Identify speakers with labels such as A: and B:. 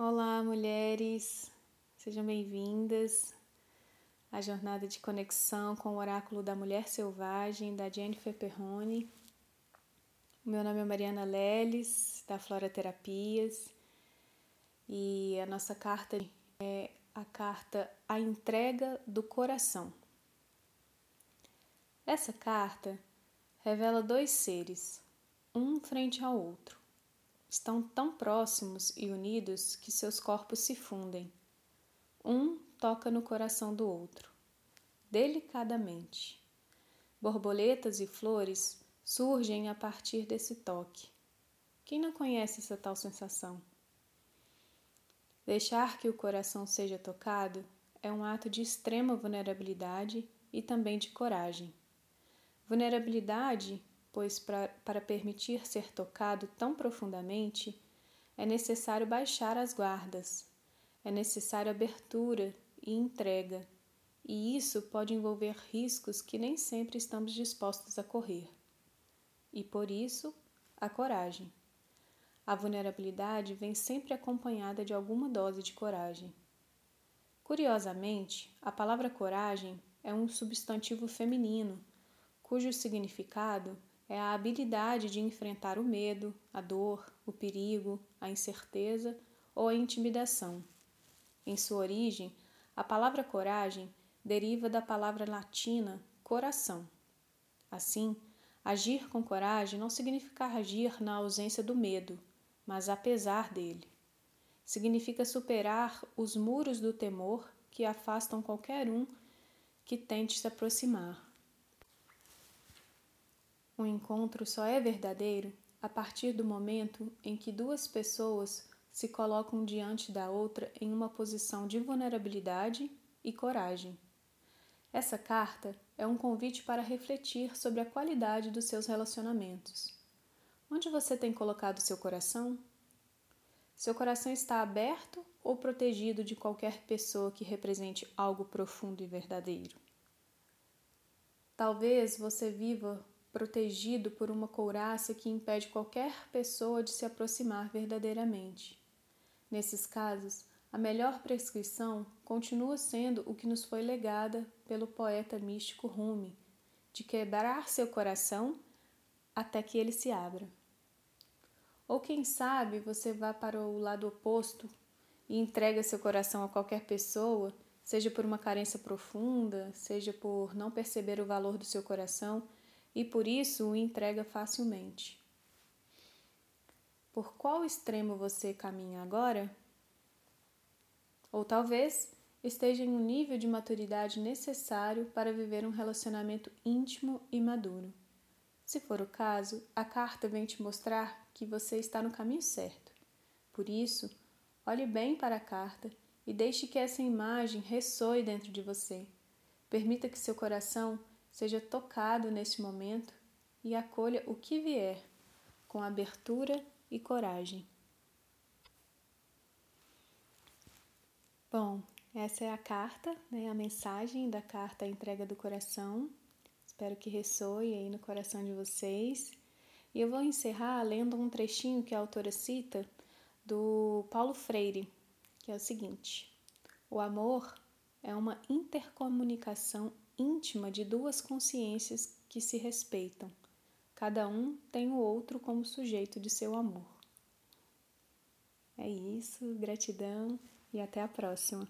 A: Olá, mulheres, sejam bem-vindas à jornada de conexão com o Oráculo da Mulher Selvagem da Jennifer Perrone. Meu nome é Mariana Leles, da Flora Terapias, e a nossa carta é a carta A Entrega do Coração. Essa carta revela dois seres, um frente ao outro estão tão próximos e unidos que seus corpos se fundem. Um toca no coração do outro, delicadamente. Borboletas e flores surgem a partir desse toque. Quem não conhece essa tal sensação? Deixar que o coração seja tocado é um ato de extrema vulnerabilidade e também de coragem. Vulnerabilidade pois pra, para permitir ser tocado tão profundamente, é necessário baixar as guardas, é necessário abertura e entrega, e isso pode envolver riscos que nem sempre estamos dispostos a correr. E por isso, a coragem. A vulnerabilidade vem sempre acompanhada de alguma dose de coragem. Curiosamente, a palavra coragem é um substantivo feminino, cujo significado é a habilidade de enfrentar o medo, a dor, o perigo, a incerteza ou a intimidação. Em sua origem, a palavra coragem deriva da palavra latina coração. Assim, agir com coragem não significa agir na ausência do medo, mas apesar dele. Significa superar os muros do temor que afastam qualquer um que tente se aproximar. Um encontro só é verdadeiro a partir do momento em que duas pessoas se colocam diante da outra em uma posição de vulnerabilidade e coragem. Essa carta é um convite para refletir sobre a qualidade dos seus relacionamentos. Onde você tem colocado seu coração? Seu coração está aberto ou protegido de qualquer pessoa que represente algo profundo e verdadeiro? Talvez você viva protegido por uma couraça que impede qualquer pessoa de se aproximar verdadeiramente. Nesses casos, a melhor prescrição continua sendo o que nos foi legada pelo poeta místico Rumi, de quebrar seu coração até que ele se abra. Ou quem sabe você vá para o lado oposto e entrega seu coração a qualquer pessoa, seja por uma carência profunda, seja por não perceber o valor do seu coração e por isso o entrega facilmente. Por qual extremo você caminha agora? Ou talvez esteja em um nível de maturidade necessário para viver um relacionamento íntimo e maduro. Se for o caso, a carta vem te mostrar que você está no caminho certo. Por isso, olhe bem para a carta e deixe que essa imagem ressoe dentro de você. Permita que seu coração seja tocado neste momento e acolha o que vier com abertura e coragem. Bom, essa é a carta, né, a mensagem da carta entrega do coração. Espero que ressoe aí no coração de vocês. E eu vou encerrar lendo um trechinho que a autora cita do Paulo Freire, que é o seguinte: O amor é uma intercomunicação íntima de duas consciências que se respeitam. Cada um tem o outro como sujeito de seu amor. É isso, gratidão e até a próxima.